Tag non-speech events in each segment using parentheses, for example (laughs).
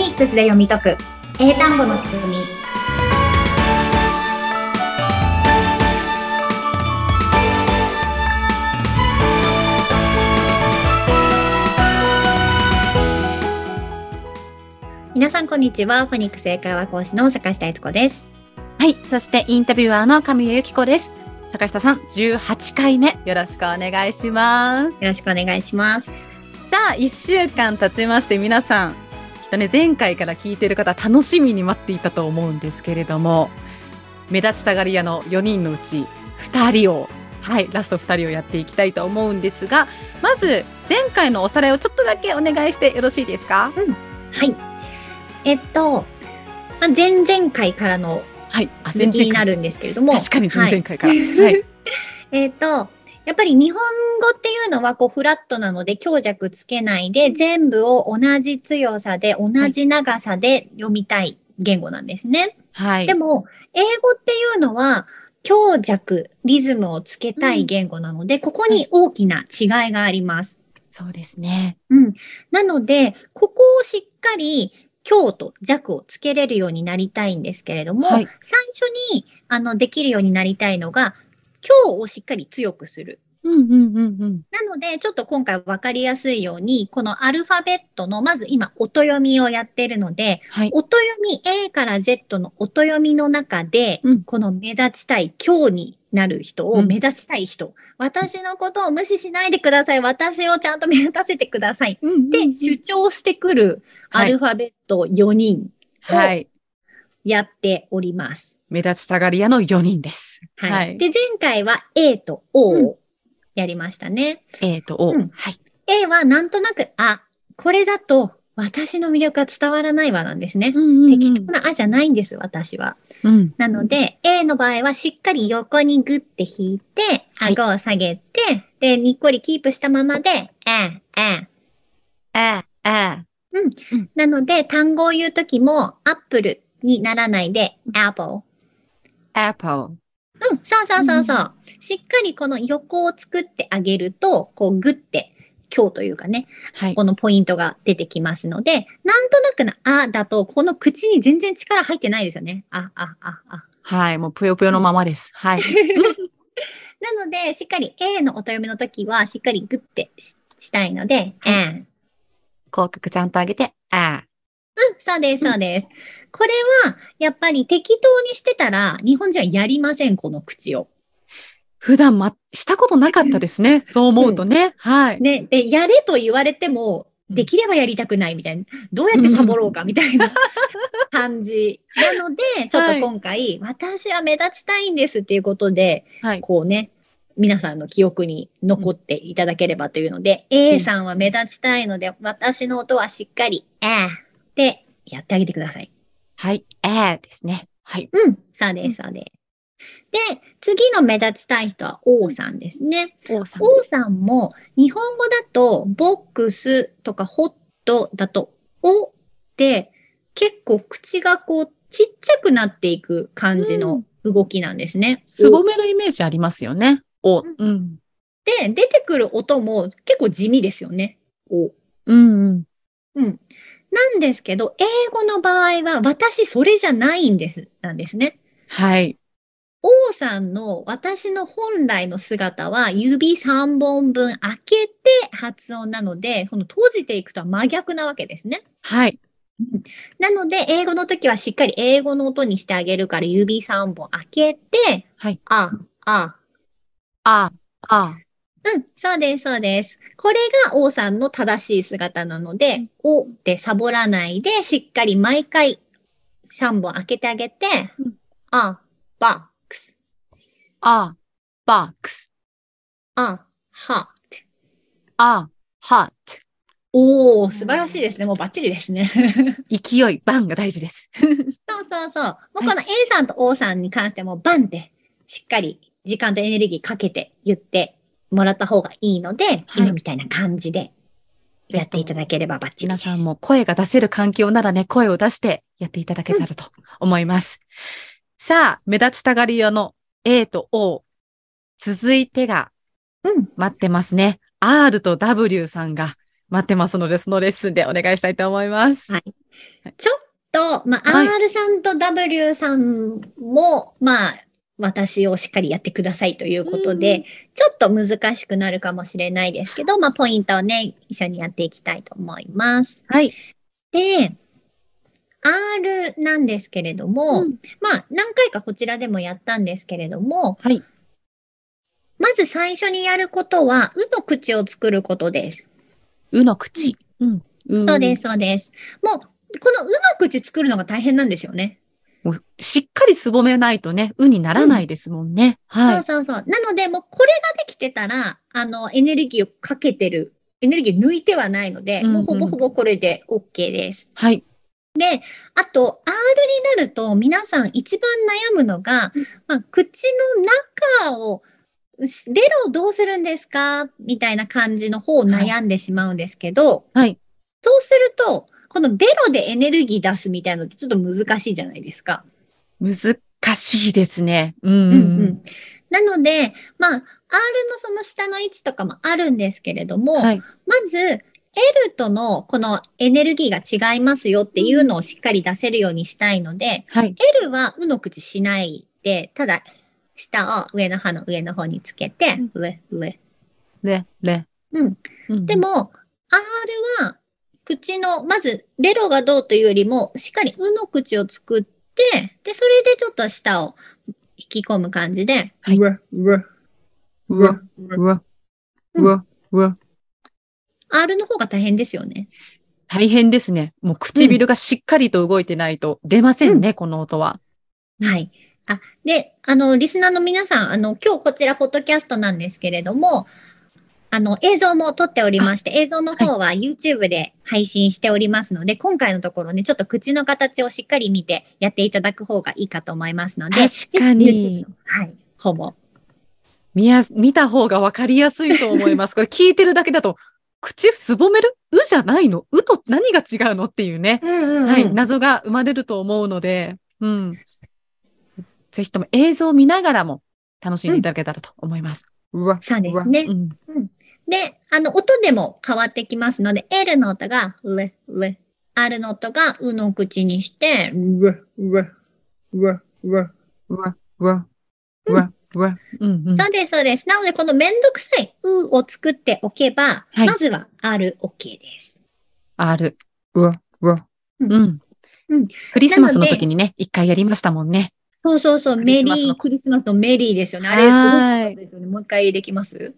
ニックスで読み解く英単語の仕組み皆さんこんにちはフォニックス英会話講師の坂下悦子ですはい。そしてインタビュアーの神谷由紀子です。坂下さん、18回目、よろしくお願いします。よろしくお願いしますさあ、1週間経ちまして、皆さん、とね、前回から聞いている方、楽しみに待っていたと思うんですけれども、目立ちたがり屋の4人のうち2人を、はい、ラスト2人をやっていきたいと思うんですが、まず、前回のおさらいをちょっとだけお願いしてよろしいですか？はい。えっと、まあ、前々回からのはい。あ続きになるんですけれども。確かに前々回から。はい。はい。(laughs) えっ、と、やっぱり日本語っていうのはこうフラットなので強弱つけないで全部を同じ強さで同じ長さで読みたい言語なんですね。はい。でも、英語っていうのは強弱、リズムをつけたい言語なので、ここに大きな違いがあります。そうですね。うん。なので、ここをしっかり強と弱をつけれるようになりたいんですけれども、はい最初にあのできるようになりたいのが、強をしっかり強くする。うんうんうんうん。なので、ちょっと今回分かりやすいように、このアルファベットの、まず今、音読みをやってるので、はい。音読み A から Z の音読みの中で、うんこの目立ちたい、強になる人をうん目立ちたい人、私のことを無視しないでください。私をちゃんと目立たせてください。で、主張してくるアルファベット4人はい。やっております。目立ちたがり屋の4人です。はい。はい。で、前回は A と O をやりましたね。A と O。うんはい。A はなんとなく、あ、これだと私の魅力が伝わらないわなんですね。うん適当なあじゃないんです、私は。うん。なので、A の場合はしっかり横にグッて引いて、はい顎を下げて、で、にっこりキープしたままで、あ、あ。あ、あ。なので、単語を言うときも、アップルにならないで、apple。Apple。うん、そうそうそうそう。しっかりこの横を作ってあげると、こうグッて、今日というかね、はい。このポイントが出てきますので、なんとなくな、あだと、この口に全然力入ってないですよね。あ、あ、あ、あ。はい。もうぷよぷよのままです。はい。(laughs) なので、しっかり A の音読みの時は、しっかりグッてししたいので、はい口角ちゃんと上げて、あ。そうです、そうです。これは、やっぱり適当にしてたら、日本人はやりません、この口を。普段ま、したことなかったですね。(laughs) そう思うとね。はい。ね、で、やれと言われても、うんできればやりたくないみたいな、どうやってサボろうかみたいな (laughs) 感じ。なので、ちょっと今回、私は目立ちたいんですっていうことで、はい。こうね、皆さんの記憶に残っていただければというので、A さんは目立ちたいので、私の音はしっかり、あーってやってあげてください。はい。あですね。はい。うん、そうです、そうです。で、次の目立ちたい人は O さんですね。王さん。O さんも日本語だとボックスとかホットだとおって結構口がこうちっちゃくなっていく感じの動きなんですね。すぼめのイメージありますよね。お。うんうん。で、出てくる音も結構地味ですよね。お。うんうん。うん。なんですけど、英語の場合は私それじゃないんです、なんですね。はい。王さんの私の本来の姿は指3本分開けて発音なので、この閉じていくとは真逆なわけですね。はい。なので、英語の時はしっかり英語の音にしてあげるから指3本開けて、はい。あ、あ。あ、あ。うん、そうです、そうです。これが王さんの正しい姿なので、おってサボらないで、しっかり毎回3本開けてあげてうん、あ、バックス、あ、バックス。あ、ハート。あ、ハット。おー、素晴らしいですね。もうバッチリですね。(laughs) 勢い、バンが大事です。(laughs) そうそうそう。もうこの A さんと O さんに関してもバンってしっかり時間とエネルギーかけて言ってもらった方がいいので、はい今みたいな感じでやっていただければバッチリです。皆さんも声が出せる環境ならね、声を出してやっていただけたらと思います。さあ、目立ちたがり屋の A と O。続いてがうん。待ってますね。R と W さんが待ってますので、そのレッスンでお願いしたいと思います。はいちょっと、まあ、はい R さんと W さんも、まあ、私をしっかりやってくださいということで、うんちょっと難しくなるかもしれないですけど、まあ、ポイントをね、一緒にやっていきたいと思います。はい。で、R なんですけれども、うんまあ、何回かこちらでもやったんですけれども、はい。まず最初にやることは、うの口を作ることです。うの口。うん。うそうです、そうです。もう、このうの口作るのが大変なんですよね。もうしっかりすぼめないとね、うにならないですもんね。はい。そうそうそう。なので、もうこれができてたら、あの、エネルギーをかけてる、エネルギー抜いてはないので、うんうんもうほぼほぼこれで OK です。はい。あと、R になると、皆さん一番悩むのが、まあ、口の中を、ベロどうするんですか？みたいな感じの方を悩んでしまうんですけど、はい。そうすると、このベロでエネルギー出すみたいなのってちょっと難しいじゃないですか。難しいですね。うん。うんうん。なので、まあ、R のその下の位置とかもあるんですけれども、はい。まず、L とのこのエネルギーが違いますよっていうのをしっかり出せるようにしたいので、はい。L はうの口しないで、ただ、下を上の歯の上の方につけて、上、上。れ、れ。うん。うんで、も、R は、口の、まず、ベロがどうというよりも、しっかりうの口を作って、で、それでちょっと舌を引き込む感じで、はいうわ、うわ、うわ、うわ、うわ、うわ。R の方が大変ですよね。大変ですね。もう唇がしっかりと動いてないと出ませんね、この音は。はい。あ、で、あの、リスナーの皆さん、あの、今日こちら、ポッドキャストなんですけれども、あの、映像も撮っておりまして、映像の方は YouTube で配信しておりますので、今回のところね、ちょっと口の形をしっかり見てやっていただく方がいいかと思いますので、確かにはい、ほぼ。見やす、見た方がわかりやすいと思います。(laughs) これ聞いてるだけだと、口すぼめる？うじゃないの？うと何が違うの？っていうね。うんうんはい。謎が生まれると思うので、うん。ぜひとも映像を見ながらも楽しんでいただけたらと思います。うわ。そうですねうわうん。で、あの、音でも変わってきますので、L の音が、レ、レ。R の音が、うの口にして、うわ、うわ、うわ、うわ。うわ、うわ、うわ、うわ。うんうん。そうです、そうです。なので、このめんどくさい、うを作っておけば、はいまずは R、OK です。R。うわ、うわ。うんうん。うんクリスマスの時にね、一回やりましたもんね。そうそうそう、クメリー、クリスマスのメリーですよね。あれ、すごいですよね。もう一回できます？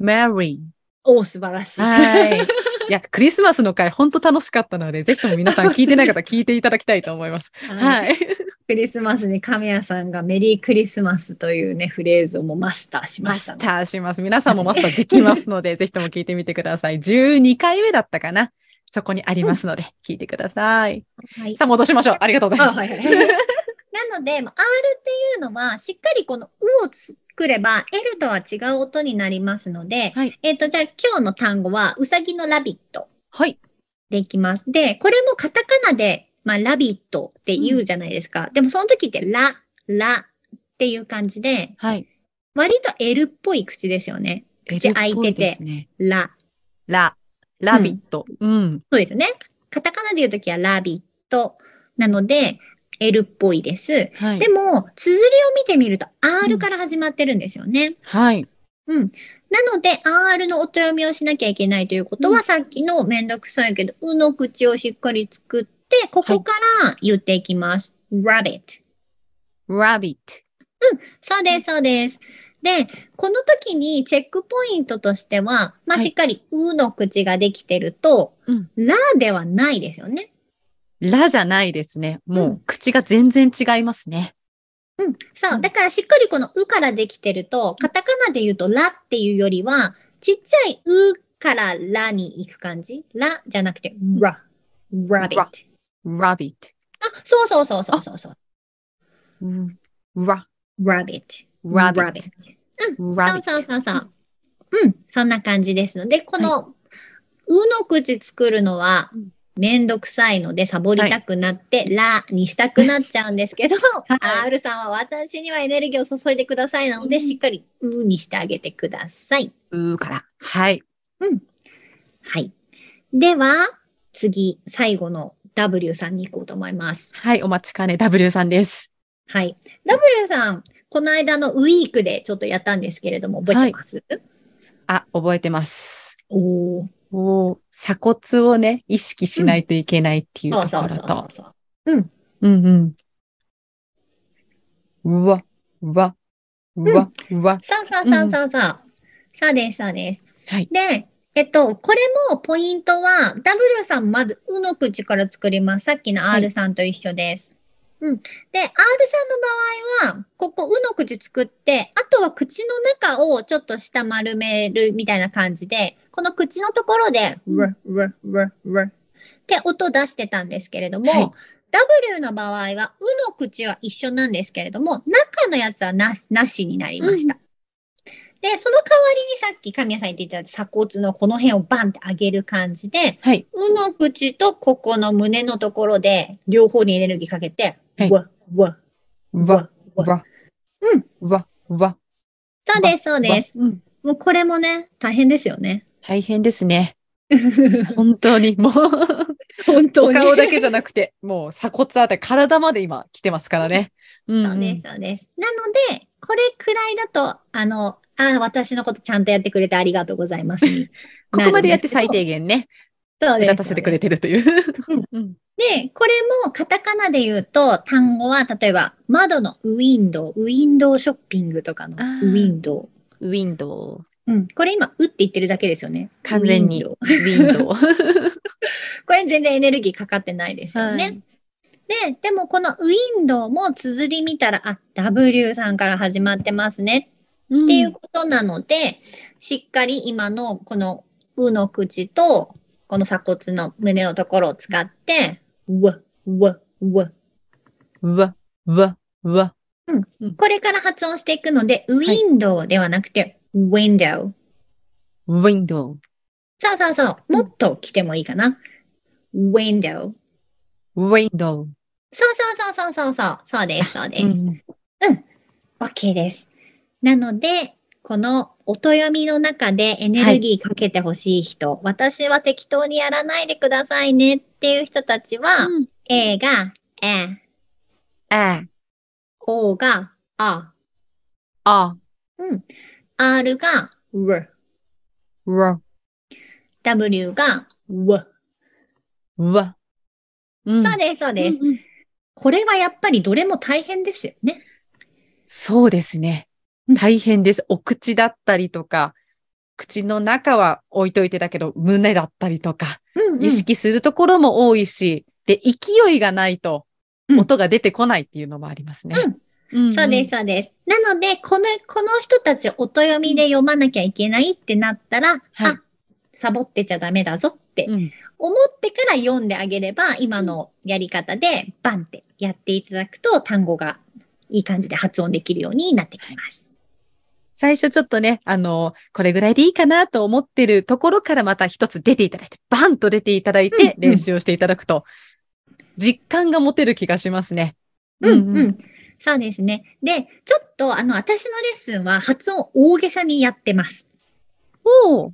Mary。おー、素晴らしい。はい。(laughs) いや、クリスマスの回、本当楽しかったので、ぜひとも皆さん聞いてない方聞いていただきたいと思います。(laughs) はいはい。クリスマスに神谷さんがメリークリスマスというね、フレーズをもうマスターしまマスしたね、ターします。皆さんもマスターできますので、(laughs) ぜひとも聞いてみてください。12回目だったかな？そこにありますので、聞いてください。はいさあ、戻しましょう。ありがとうございます。あはいはいなので、まあ R っていうのは、しっかりこのうを作れば、L とは違う音になりますので、はいえっ、と、じゃあ今日の単語は、うさぎのラビットはい。でいきます。で、これもカタカナで、まあ、ラビットって言うじゃないですか。でもその時って、ラ、ラっていう感じで、はい。割と L っぽい口ですよね。口開いててね。ラ。ラ、ラビット。うん。そうですよね。カタカナで言う時はラビットなので、L っぽいです。はい。でも、綴りを見てみると R から始まってるんですよね。はい。うん。なので、R の音読みをしなきゃいけないということは、うんさっきのめんどくさいけど、うの口をしっかり作って、ここから言っていきます。rabbit。rabbit。そうです、そうです。で、この時にチェックポイントとしては、まあ、はいしっかりうの口ができてると、うんラではないですよね。ラじゃないですね。もう、うん口が全然違いますね。うん。そうう。んだからしっかりこのうからできてると、カタカナで言うとラっていうよりは、ちっちゃいうからラに行く感じ？ラじゃなくて、ラ。rabbit。あ、rabbit。そうそうそうそうそうそう。うん。ら、rabbit。rabbit。そう rabbit。そうそうそう。うん。そんな感じですので、この、うの口作るのはうん、めんどくさいので、サボりたくなって、ラにしたくなっちゃうんですけど、(laughs) い R さんは私にはエネルギーを注いでくださいなので、うんしっかりうにしてあげてください。うーから。はい。はい。では、次、最後の W さんに行こうと思います。はい、お待ちかね W さんです。はい。W さん、この間のウィークでちょっとやったんですけれども、覚えてます、あ、覚えてます。おーおー鎖骨をね、意識しないといけないっていうところそうそうそうそうと。そう。うん。うんうん。うわ、うわ、うわ、うわ。そうそうそうそうそう。そうです、そうです。はい。で、えっと、これもポイントは、W さんまず、うの口から作ります。さっきの R さんと一緒です。うん。で、R さんの場合は、ここ、うの口作って、あとは口の中をちょっと下丸めるみたいな感じで、この口のところで、うん。ウって音出してたん。ですけれども、はい W の場合は、うの口は一緒なん。ですけれども、中のやつはななしになりました。で、その代わりにさっき神谷さん。言っていただいた鎖骨のこの辺をバンって上げる感じで、はい。うの口とここの胸のところで両方にエネルギーかけて、はいわ、わ、うわ、うわ。うん。うわ、うわ。そうです、そうです。うん。もうこれもね、大変ですよね。大変ですね。(laughs) 本当に。もう、本お顔だけじゃなくて、もう鎖骨あたり、体まで今来てますからね。う (laughs) んそうです、。そうです。なので、これくらいだと、あの、ああ、私のことちゃんとやってくれてありがとうございますに (laughs) ここまでやって最低限ね、そうです。目立たせてくれてるという。うん。で、これもカタカナで言うと、単語は、例えば、窓のウィンドウ、ウィンドウショッピングとかのウィンドウィンドウ。ウ。うん。これ今、うって言ってるだけですよね。完全にウィンドウ。(laughs) これ全然エネルギーかかってないですよね。はいで、でもこのウィンドウも綴り見たら、あ、W さんから始まってますねっっていうことなので、しっかり今のこのうの口と、この鎖骨の胸のところを使って、うわ、うわ、うわ。うわ、うわ、うわ。これから発音していくので、ウィンドウではなくて、ウィンドウ。ウィンドウ。そうそうそう。もっと来てもいいかな。ウィンドウ。ウィンドウ。そうそうそうそうそうそう。そうです、そうです。うん OK です。なので、この音読みの中でエネルギーかけてほしい人、私は適当にやらないでくださいねっていう人たちは、うん A が、え、あ、O が、あ、あ、うん。R が、r、わ、W が、w。うわ。うんそうです、そうです。うんうんこれはやっぱりどれも大変ですよね。そうですねうん。大変です。お口だったりとか、口の中は置いといてだけど、胸だったりとか、うん、うん。意識するところも多いし、で、勢いがないとうん音が出てこないっていうのもありますね。うんそうです、。そうです。なので、この、この人たち音読みで読まなきゃいけないってなったら、はいあ、サボってちゃダメだぞってうん思ってから読んであげれば、今のやり方でバンってやっていただくと、単語がいい感じで発音できるようになってきます。最初ちょっとね、あの、これぐらいでいいかなと思ってるところからまた一つ出ていただいて、バンと出ていただいてうんうん練習をしていただくと、実感が持てる気がしますね。うん、うん。そうですね。で、ちょっと、あの、私のレッスンは発音大げさにやってます。おお、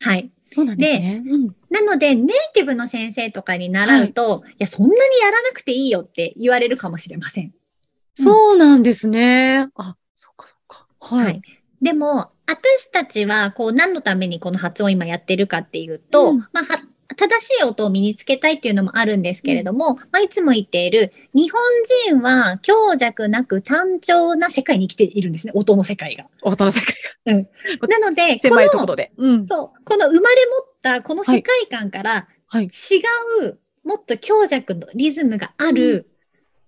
はい。そうなんですね。うんなので、ネイティブの先生とかに習うと、い、や、そんなにやらなくていいよって言われるかもしれません。そうなんですね。あ、そっかそっか。ははいい。でも、私たちは、こう、何のためにこの発音を今やってるかっていうと、うんまあ、は正しい音を身につけたいっていうのもあるんですけれども、まあ、いつも言っている、日本人は強弱なく単調な世界に生きているんですね、音の世界が。音の世界なので、が狭いことの、ころで。うん。そう、この生まれ持ったこの世界観から、はい違う、もっと強弱のリズムがある、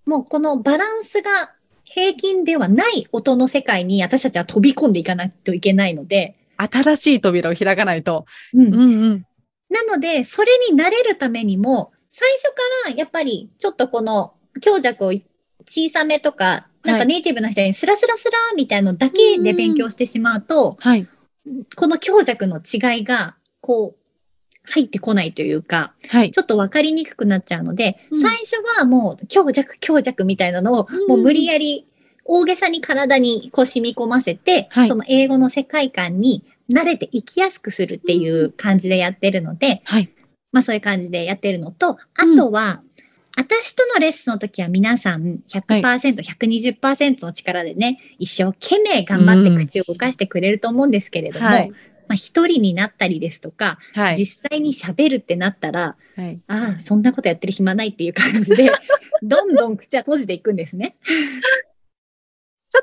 もうこのバランスが平均ではない音の世界に私たちは飛び込んでいかないといけないので、新しい扉を開かないと。うんうんうん。なので、それに慣れるためにも、最初からやっぱりちょっとこの強弱を小さめとか、なんはい。かネイティブの人にスラスラスラみたいのだけで勉強してしまうと、はい。この強弱の違いが、こう、入ってこないというか、はい。ちょっとわかりにくくなっちゃうので、うん。最初はもう強弱強弱みたいなのを、うん。もう無理やり大げさに体にこう染み込ませて、はい。その英語の世界観に慣れていきやすくするっていう感じでやってるので、はい。まあそういう感じでやってるのと、あとは、私とのレッスンの時は皆さん100%、120%の力でね、一生懸命頑張って口を動かしてくれると思うんですけれども、はいまあ一人になったりですとか、はい。実際に喋るってなったら、はい。ああ、そんなことやってる暇ないっていう感じで、(laughs) どんどん口は閉じていくんですね。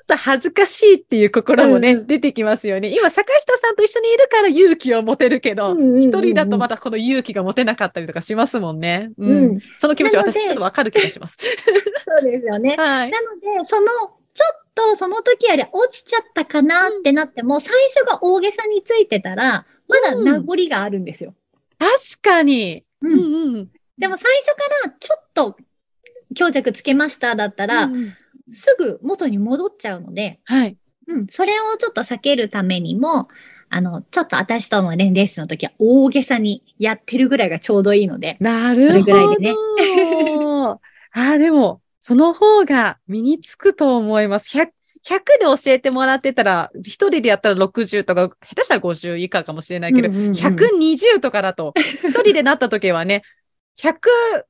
ちょっと恥ずかしいっていう心もね、うん出てきますよね。今、坂下さんと一緒にいるから勇気を持てるけど、うんうんうんうん一人だとまだこの勇気が持てなかったりとかしますもんね。うん。うんその気持ち私ちょっとわかる気がします。そうですよね。(laughs) はい。なので、その、ちょっとその時より落ちちゃったかなってなっても、最初が大げさについてたら、まだ名残があるんですよ。確かに。ううんんうん。でも最初からちょっと強弱つけましただったら、うんうんすぐ元に戻っちゃうので、はい。うん、それをちょっと避けるためにも、あの、ちょっと私とのレッスンの時は大げさにやってるぐらいがちょうどいいので、なるほど。それぐらいでねあ (laughs) あ、でも、その方が身につくと思います。100, 100で教えてもらってたら、一人でやったら60とか、下手したら50以下かもしれないけど、うんうんうん120とかだと、一人でなった時はね、100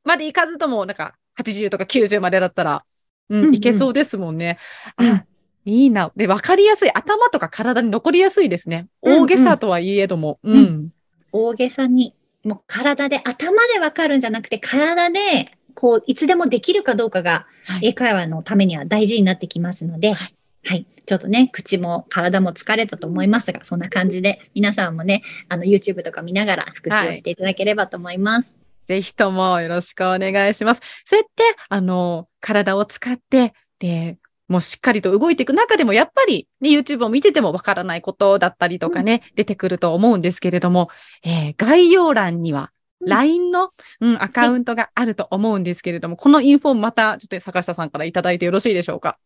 までいかずとも、なんか80とか90までだったら、うん、うんうんいけそうですもんね。うんあ、いいな。で、わかりやすい。頭とか体に残りやすいですね。うんうん大げさとはいえども。うん。うん大げさに、もう体で、頭でわかるんじゃなくて、体で、こう、いつでもできるかどうかが、はい英会話のためには大事になってきますので、ははい。ちょっとね、口も体も疲れたと思いますが、そんな感じで、皆さんもね、あの、YouTube とか見ながら復習をしていただければと思います。ぜひともよろしくお願いします。そうやって、あの、体を使って、で、もうしっかりと動いていく中でも、やっぱり、ね、YouTube を見ててもわからないことだったりとかね、出てくると思うんですけれども、えー概要欄には、うん LINE の、うん、アカウントがあると思うんですけれども、このインフォまた、ちょっと坂下さんからいただいてよろしいでしょうか？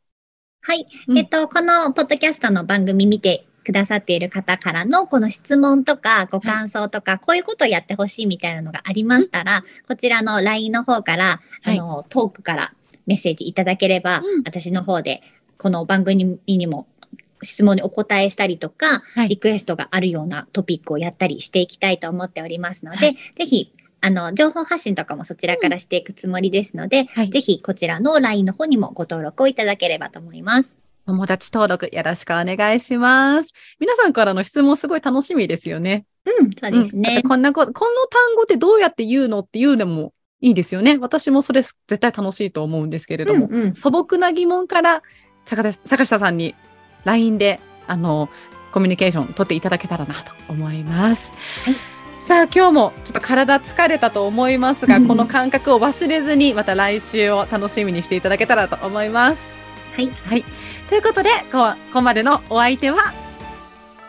はい。うんえっと、このポッドキャストの番組見てくださっている方からのこの質問とかご感想とか、こういうことをやってほしいみたいなのがありましたら、こちらの LINE の方から、はい。あの、トークからメッセージいただければ、うん。私の方でこの番組にも質問にお答えしたりとか、はい。リクエストがあるようなトピックをやったりしていきたいと思っておりますので、はぜひ、あの、情報発信とかもそちらからしていくつもりですので、はい。ぜひこちらの LINE の方にもご登録をいただければと思います。友達登録よろしくお願いします。皆さんからの質問すごい楽しみですよね。うん、そうですうん。こんなこと、この単語ってどうやって言うのっていうのもいいですよね。私もそれ絶対楽しいと思うんですけれども、うんうん素朴な疑問から坂田坂下さんに LINE で、あの、コミュニケーション取っていただけたらなと思います。はいさあ、今日もちょっと体疲れたと思いますが、う (laughs) んこの感覚を忘れずに、また来週を楽しみにしていただけたらと思います。はい。はい。ということで、こここまでのお相手は、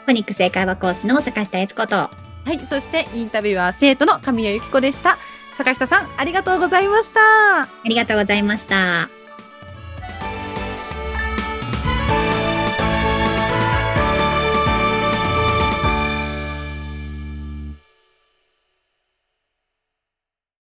フォニックス英会話講師の坂下悦子と、はい。そして、インタビュアー生徒の神谷由紀子でした。坂下さん、ありがとうございました。ありがとうございました。